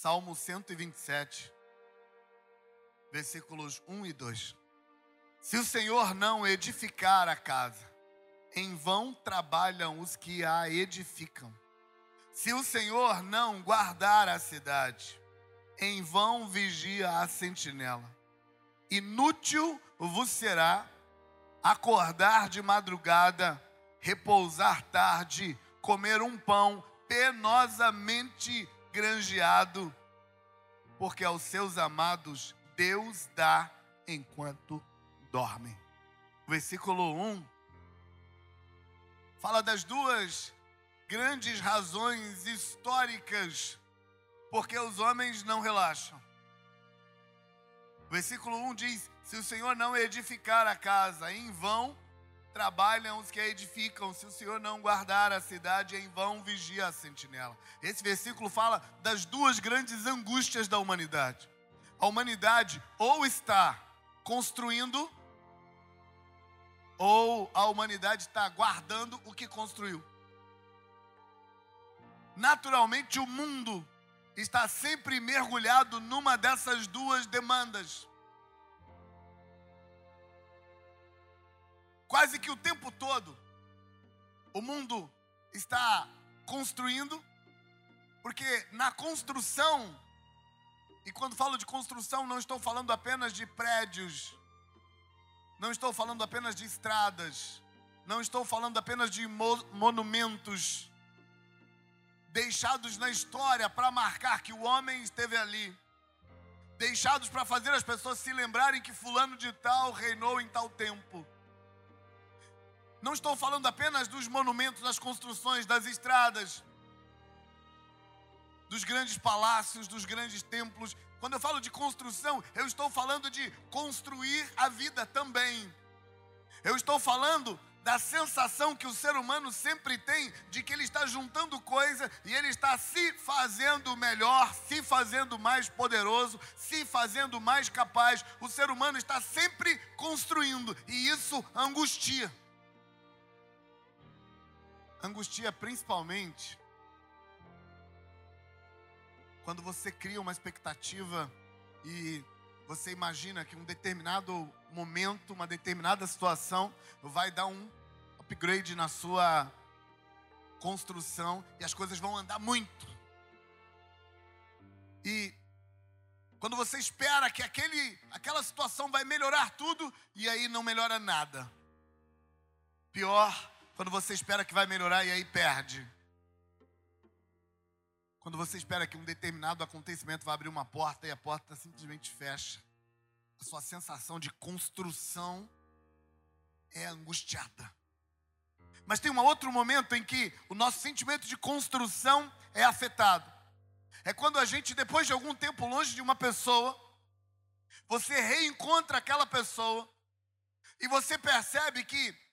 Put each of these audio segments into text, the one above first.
Salmo 127, versículos 1 e 2. Se o Senhor não edificar a casa, em vão trabalham os que a edificam. Se o Senhor não guardar a cidade, em vão vigia a sentinela. Inútil vos será acordar de madrugada, repousar tarde, comer um pão penosamente granjeado, porque aos seus amados Deus dá enquanto dormem. Versículo 1 fala das duas grandes razões históricas porque os homens não relaxam. Versículo 1 diz: Se o Senhor não edificar a casa, em vão trabalham os que a edificam. Se o Senhor não guardar a cidade, em vão vigia a sentinela. Esse versículo fala das duas grandes angústias da humanidade. A humanidade ou está construindo, ou a humanidade está guardando o que construiu. Naturalmente, o mundo está sempre mergulhado numa dessas duas demandas. Quase que o tempo todo, o mundo está construindo, porque na construção, e quando falo de construção, não estou falando apenas de prédios, não estou falando apenas de estradas, não estou falando apenas de monumentos deixados na história para marcar que o homem esteve ali, deixados para fazer as pessoas se lembrarem que Fulano de Tal reinou em tal tempo. Não estou falando apenas dos monumentos, das construções, das estradas, dos grandes palácios, dos grandes templos. Quando eu falo de construção, eu estou falando de construir a vida também. Eu estou falando da sensação que o ser humano sempre tem de que ele está juntando coisa e ele está se fazendo melhor, se fazendo mais poderoso, se fazendo mais capaz. O ser humano está sempre construindo e isso angustia angustia principalmente quando você cria uma expectativa e você imagina que um determinado momento, uma determinada situação vai dar um upgrade na sua construção e as coisas vão andar muito. E quando você espera que aquele, aquela situação vai melhorar tudo e aí não melhora nada. Pior quando você espera que vai melhorar e aí perde. Quando você espera que um determinado acontecimento vai abrir uma porta e a porta simplesmente fecha. A sua sensação de construção é angustiada. Mas tem um outro momento em que o nosso sentimento de construção é afetado. É quando a gente, depois de algum tempo longe de uma pessoa, você reencontra aquela pessoa e você percebe que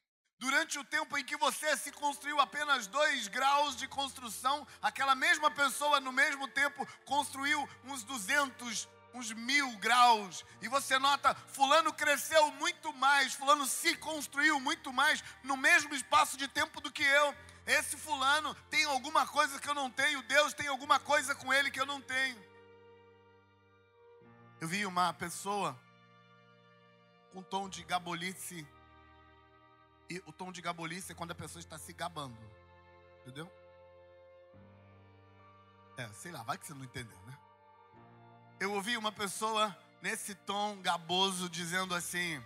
Durante o tempo em que você se construiu apenas dois graus de construção, aquela mesma pessoa no mesmo tempo construiu uns 200, uns mil graus. E você nota, Fulano cresceu muito mais, Fulano se construiu muito mais no mesmo espaço de tempo do que eu. Esse Fulano tem alguma coisa que eu não tenho, Deus tem alguma coisa com ele que eu não tenho. Eu vi uma pessoa com tom de gabolice e o tom de gabolice é quando a pessoa está se gabando. Entendeu? É, sei lá, vai que você não entendeu, né? Eu ouvi uma pessoa nesse tom gaboso dizendo assim: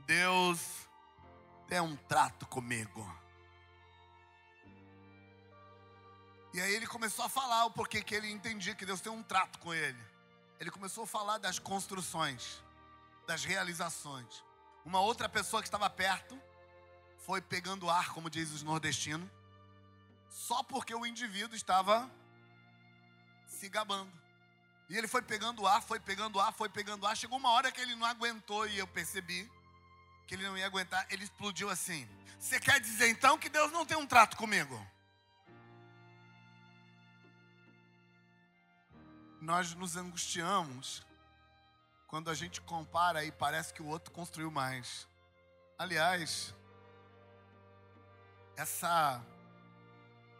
Deus tem um trato comigo. E aí ele começou a falar o porquê que ele entendia que Deus tem um trato com ele. Ele começou a falar das construções, das realizações. Uma outra pessoa que estava perto foi pegando ar, como diz os nordestinos, só porque o indivíduo estava se gabando. E ele foi pegando ar, foi pegando ar, foi pegando ar. Chegou uma hora que ele não aguentou e eu percebi que ele não ia aguentar. Ele explodiu assim: Você quer dizer então que Deus não tem um trato comigo? Nós nos angustiamos quando a gente compara e parece que o outro construiu mais. Aliás, essa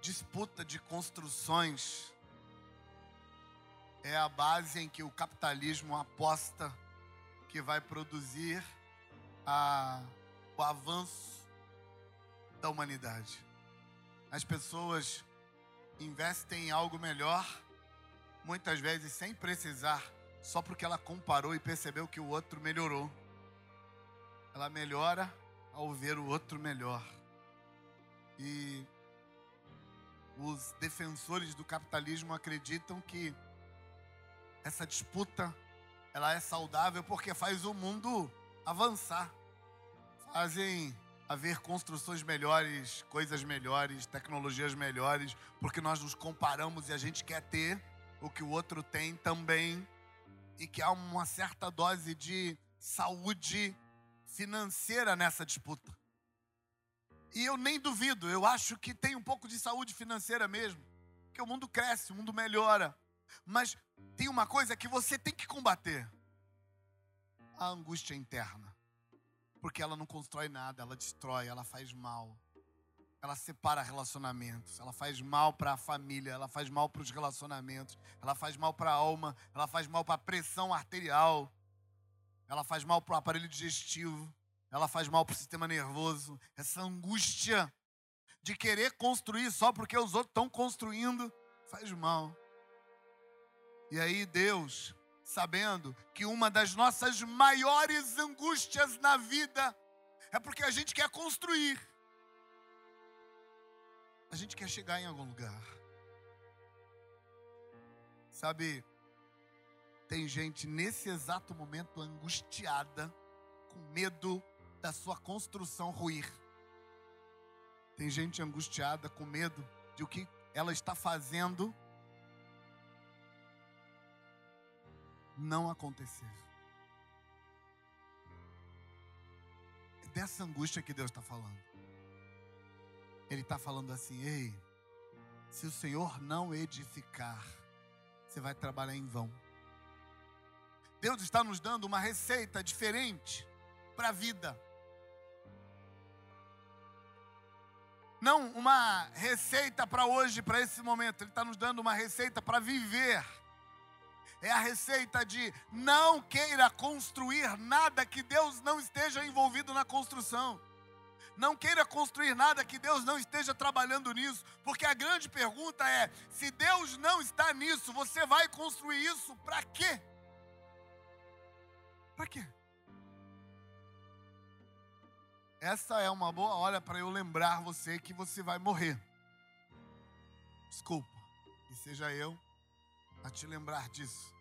disputa de construções é a base em que o capitalismo aposta que vai produzir a, o avanço da humanidade. As pessoas investem em algo melhor, muitas vezes sem precisar, só porque ela comparou e percebeu que o outro melhorou. Ela melhora ao ver o outro melhor. E os defensores do capitalismo acreditam que essa disputa ela é saudável porque faz o mundo avançar. Fazem haver construções melhores, coisas melhores, tecnologias melhores, porque nós nos comparamos e a gente quer ter o que o outro tem também, e que há uma certa dose de saúde financeira nessa disputa. E eu nem duvido, eu acho que tem um pouco de saúde financeira mesmo, porque o mundo cresce, o mundo melhora. Mas tem uma coisa que você tem que combater: a angústia interna. Porque ela não constrói nada, ela destrói, ela faz mal. Ela separa relacionamentos, ela faz mal para a família, ela faz mal para os relacionamentos, ela faz mal para a alma, ela faz mal para a pressão arterial, ela faz mal para o aparelho digestivo, ela faz mal para o sistema nervoso. Essa angústia de querer construir só porque os outros estão construindo faz mal. E aí Deus sabendo que uma das nossas maiores angústias na vida é porque a gente quer construir. A gente quer chegar em algum lugar. Sabe, tem gente nesse exato momento angustiada, com medo da sua construção ruir. Tem gente angustiada com medo de o que ela está fazendo não acontecer. É dessa angústia que Deus está falando. Ele está falando assim: ei, se o Senhor não edificar, você vai trabalhar em vão. Deus está nos dando uma receita diferente para a vida. Não uma receita para hoje, para esse momento. Ele está nos dando uma receita para viver é a receita de não queira construir nada que Deus não esteja envolvido na construção. Não queira construir nada que Deus não esteja trabalhando nisso, porque a grande pergunta é: se Deus não está nisso, você vai construir isso para quê? Para quê? Essa é uma boa hora para eu lembrar você que você vai morrer. Desculpa, que seja eu a te lembrar disso.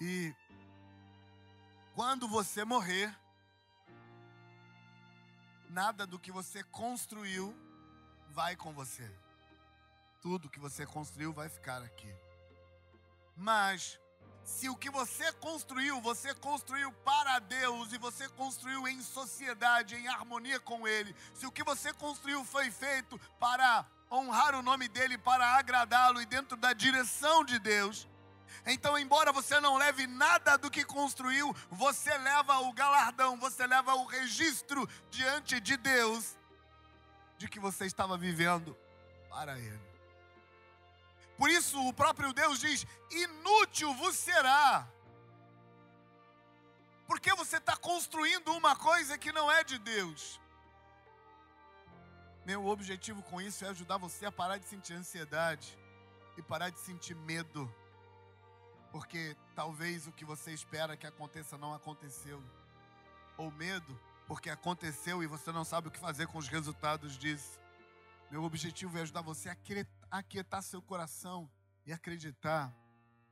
E quando você morrer, nada do que você construiu vai com você. Tudo que você construiu vai ficar aqui. Mas se o que você construiu, você construiu para Deus e você construiu em sociedade, em harmonia com Ele, se o que você construiu foi feito para honrar o nome dEle, para agradá-lo e dentro da direção de Deus, então, embora você não leve nada do que construiu, você leva o galardão, você leva o registro diante de Deus de que você estava vivendo para Ele. Por isso, o próprio Deus diz: inútil vos será. Porque você está construindo uma coisa que não é de Deus. Meu objetivo com isso é ajudar você a parar de sentir ansiedade e parar de sentir medo porque talvez o que você espera que aconteça não aconteceu. Ou medo, porque aconteceu e você não sabe o que fazer com os resultados disso. Meu objetivo é ajudar você a aquietar seu coração e acreditar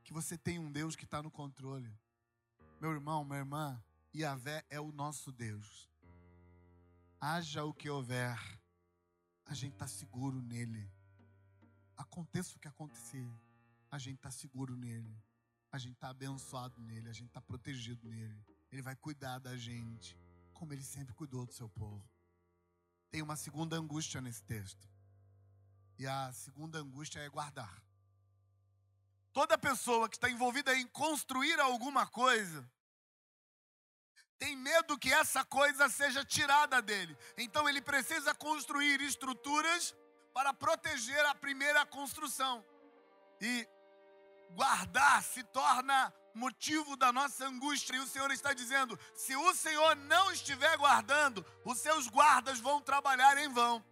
que você tem um Deus que está no controle. Meu irmão, minha irmã, Yahvé é o nosso Deus. Haja o que houver, a gente está seguro nele. Aconteça o que acontecer, a gente está seguro nele a gente está abençoado nele, a gente está protegido nele. Ele vai cuidar da gente, como ele sempre cuidou do seu povo. Tem uma segunda angústia nesse texto. E a segunda angústia é guardar. Toda pessoa que está envolvida em construir alguma coisa, tem medo que essa coisa seja tirada dele. Então ele precisa construir estruturas para proteger a primeira construção. E guardar se torna motivo da nossa angústia. E o Senhor está dizendo: se o Senhor não estiver guardando, os seus guardas vão trabalhar em vão.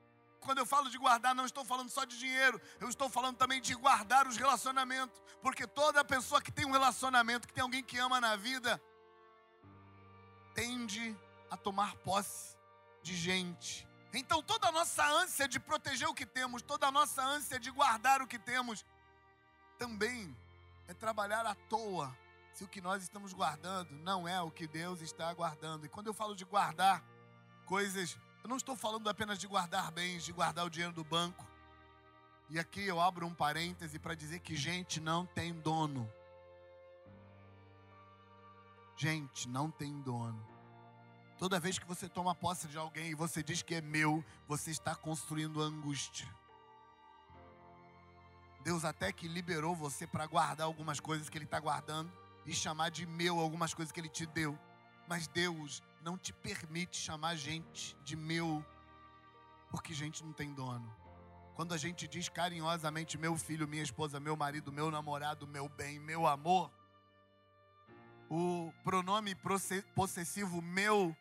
Quando eu falo de guardar, não estou falando só de dinheiro, eu estou falando também de guardar os relacionamentos. Porque toda pessoa que tem um relacionamento, que tem alguém que ama na vida, tende a tomar posse de gente. Então toda a nossa ânsia de proteger o que temos, toda a nossa ânsia de guardar o que temos, também é trabalhar à toa se o que nós estamos guardando não é o que Deus está guardando. E quando eu falo de guardar coisas, eu não estou falando apenas de guardar bens, de guardar o dinheiro do banco. E aqui eu abro um parêntese para dizer que gente não tem dono. Gente não tem dono. Toda vez que você toma posse de alguém e você diz que é meu, você está construindo angústia. Deus até que liberou você para guardar algumas coisas que Ele está guardando e chamar de meu algumas coisas que Ele te deu. Mas Deus não te permite chamar gente de meu, porque gente não tem dono. Quando a gente diz carinhosamente meu filho, minha esposa, meu marido, meu namorado, meu bem, meu amor, o pronome possessivo meu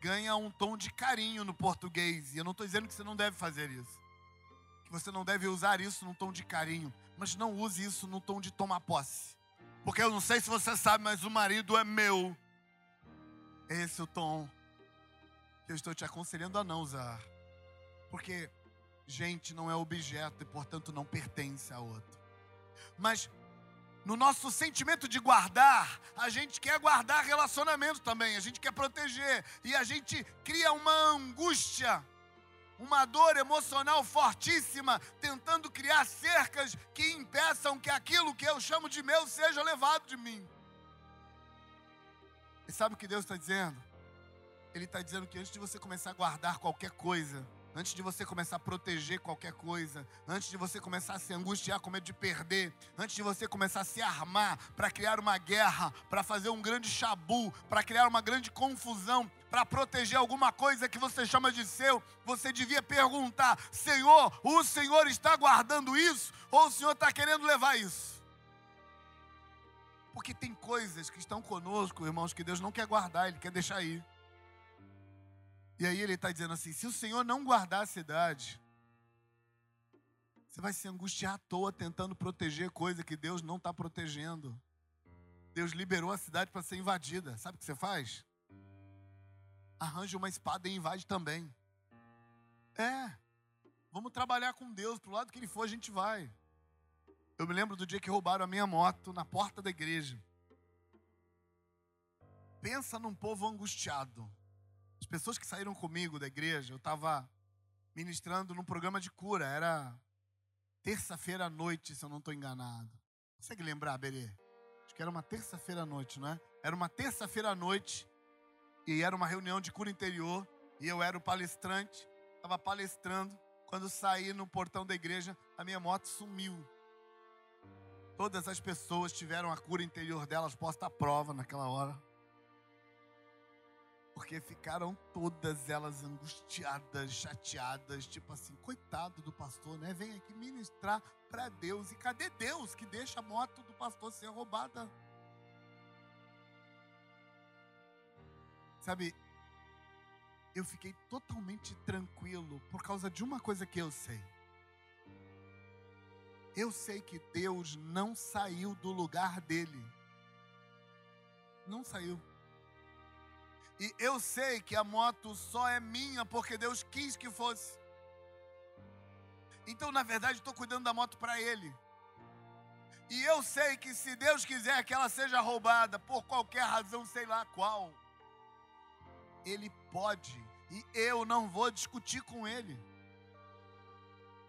ganha um tom de carinho no português. E eu não estou dizendo que você não deve fazer isso. Você não deve usar isso num tom de carinho. Mas não use isso no tom de tomar posse. Porque eu não sei se você sabe, mas o marido é meu. Esse é o tom que eu estou te aconselhando a não usar. Porque gente não é objeto e, portanto, não pertence a outro. Mas no nosso sentimento de guardar, a gente quer guardar relacionamento também, a gente quer proteger e a gente cria uma angústia, uma dor emocional fortíssima, tentando criar cercas que impeçam que aquilo que eu chamo de meu seja levado de mim. E sabe o que Deus está dizendo? Ele está dizendo que antes de você começar a guardar qualquer coisa, antes de você começar a proteger qualquer coisa, antes de você começar a se angustiar com medo de perder, antes de você começar a se armar para criar uma guerra, para fazer um grande chabu, para criar uma grande confusão, para proteger alguma coisa que você chama de seu, você devia perguntar: Senhor, o Senhor está guardando isso ou o Senhor está querendo levar isso? Porque tem coisas que estão conosco, irmãos, que Deus não quer guardar, Ele quer deixar ir. E aí ele está dizendo assim: se o Senhor não guardar a cidade, você vai se angustiar à toa tentando proteger coisa que Deus não está protegendo. Deus liberou a cidade para ser invadida. Sabe o que você faz? Arranja uma espada e invade também. É. Vamos trabalhar com Deus. Para o lado que ele for, a gente vai. Eu me lembro do dia que roubaram a minha moto na porta da igreja. Pensa num povo angustiado. As pessoas que saíram comigo da igreja, eu estava ministrando num programa de cura, era terça-feira à noite, se eu não estou enganado. Consegue lembrar, Berê? Acho que era uma terça-feira à noite, não é? Era uma terça-feira à noite e era uma reunião de cura interior e eu era o palestrante, estava palestrando. Quando saí no portão da igreja, a minha moto sumiu. Todas as pessoas tiveram a cura interior delas posta à prova naquela hora porque ficaram todas elas angustiadas, chateadas, tipo assim, coitado do pastor, né? Vem aqui ministrar para Deus. E cadê Deus que deixa a moto do pastor ser roubada? Sabe, eu fiquei totalmente tranquilo por causa de uma coisa que eu sei. Eu sei que Deus não saiu do lugar dele. Não saiu. E eu sei que a moto só é minha porque Deus quis que fosse. Então, na verdade, estou cuidando da moto para Ele. E eu sei que se Deus quiser que ela seja roubada por qualquer razão, sei lá qual, Ele pode. E eu não vou discutir com Ele.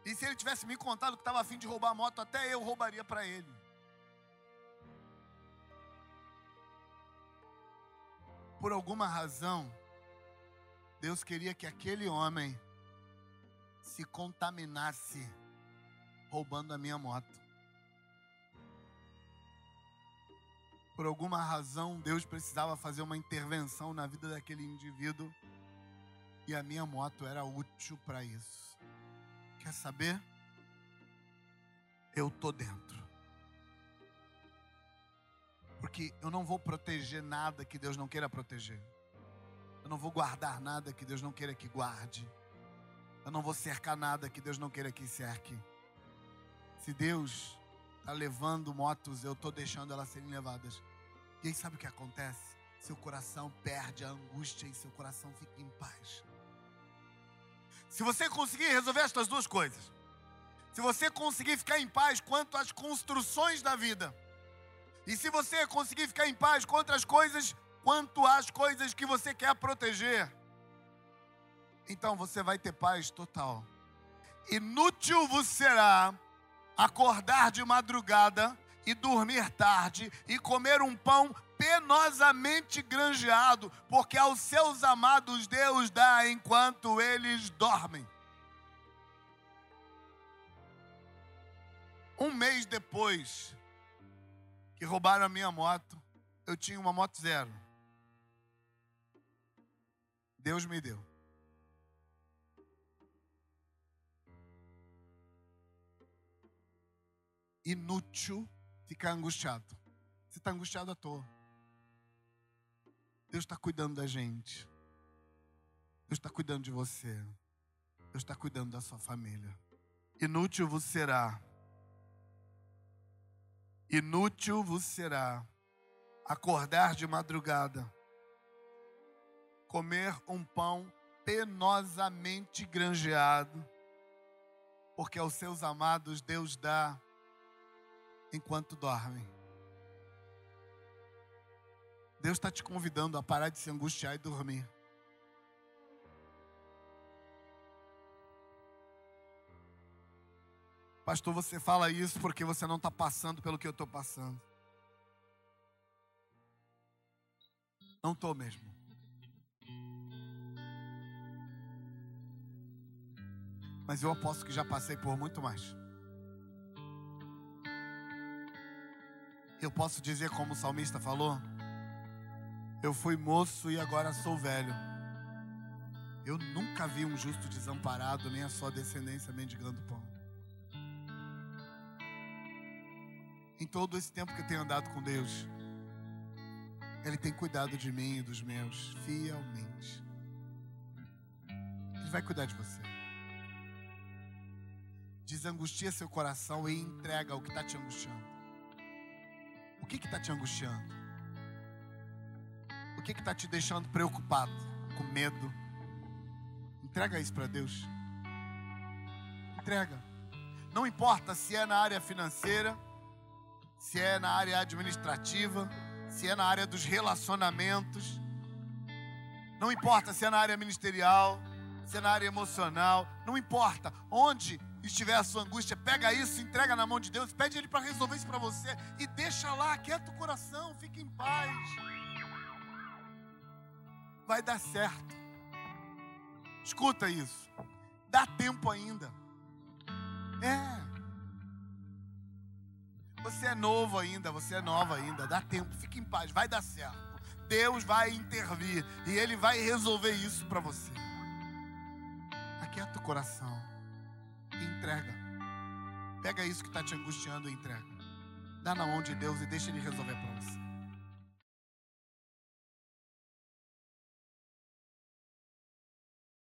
E se Ele tivesse me contado que estava afim de roubar a moto, até eu roubaria para Ele. Por alguma razão, Deus queria que aquele homem se contaminasse roubando a minha moto. Por alguma razão, Deus precisava fazer uma intervenção na vida daquele indivíduo e a minha moto era útil para isso. Quer saber? Eu tô dentro. Que eu não vou proteger nada que Deus não queira proteger. Eu não vou guardar nada que Deus não queira que guarde. Eu não vou cercar nada que Deus não queira que cerque. Se Deus está levando motos, eu estou deixando elas serem levadas. E aí sabe o que acontece? Seu coração perde a angústia e seu coração fica em paz. Se você conseguir resolver estas duas coisas, se você conseguir ficar em paz quanto às construções da vida, e se você conseguir ficar em paz contra as coisas, quanto às coisas que você quer proteger, então você vai ter paz total. Inútil vos será acordar de madrugada e dormir tarde e comer um pão penosamente granjeado, porque aos seus amados Deus dá enquanto eles dormem. Um mês depois que roubaram a minha moto, eu tinha uma moto zero. Deus me deu. Inútil ficar angustiado. Você está angustiado à toa. Deus está cuidando da gente. Deus está cuidando de você. Deus está cuidando da sua família. Inútil vos será. Inútil vos será acordar de madrugada, comer um pão penosamente granjeado, porque aos seus amados Deus dá enquanto dormem. Deus está te convidando a parar de se angustiar e dormir. Pastor, você fala isso porque você não está passando pelo que eu estou passando. Não estou mesmo. Mas eu aposto que já passei por muito mais. Eu posso dizer, como o salmista falou, eu fui moço e agora sou velho. Eu nunca vi um justo desamparado, nem a sua descendência mendigando pão. Em todo esse tempo que eu tenho andado com Deus, Ele tem cuidado de mim e dos meus fielmente. Ele vai cuidar de você. Desangustia seu coração e entrega o que está te angustiando. O que está te angustiando? O que está te deixando preocupado, com medo? Entrega isso para Deus. Entrega. Não importa se é na área financeira, se é na área administrativa, se é na área dos relacionamentos. Não importa se é na área ministerial, se é na área emocional, não importa onde estiver a sua angústia, pega isso, entrega na mão de Deus, pede Ele para resolver isso para você e deixa lá, quieta o coração, fique em paz. Vai dar certo. Escuta isso. Dá tempo ainda. É. Você é novo ainda, você é nova ainda. Dá tempo, fique em paz, vai dar certo. Deus vai intervir e Ele vai resolver isso para você. Aquieta o coração entrega. Pega isso que está te angustiando e entrega. Dá na mão de Deus e deixa Ele resolver para você.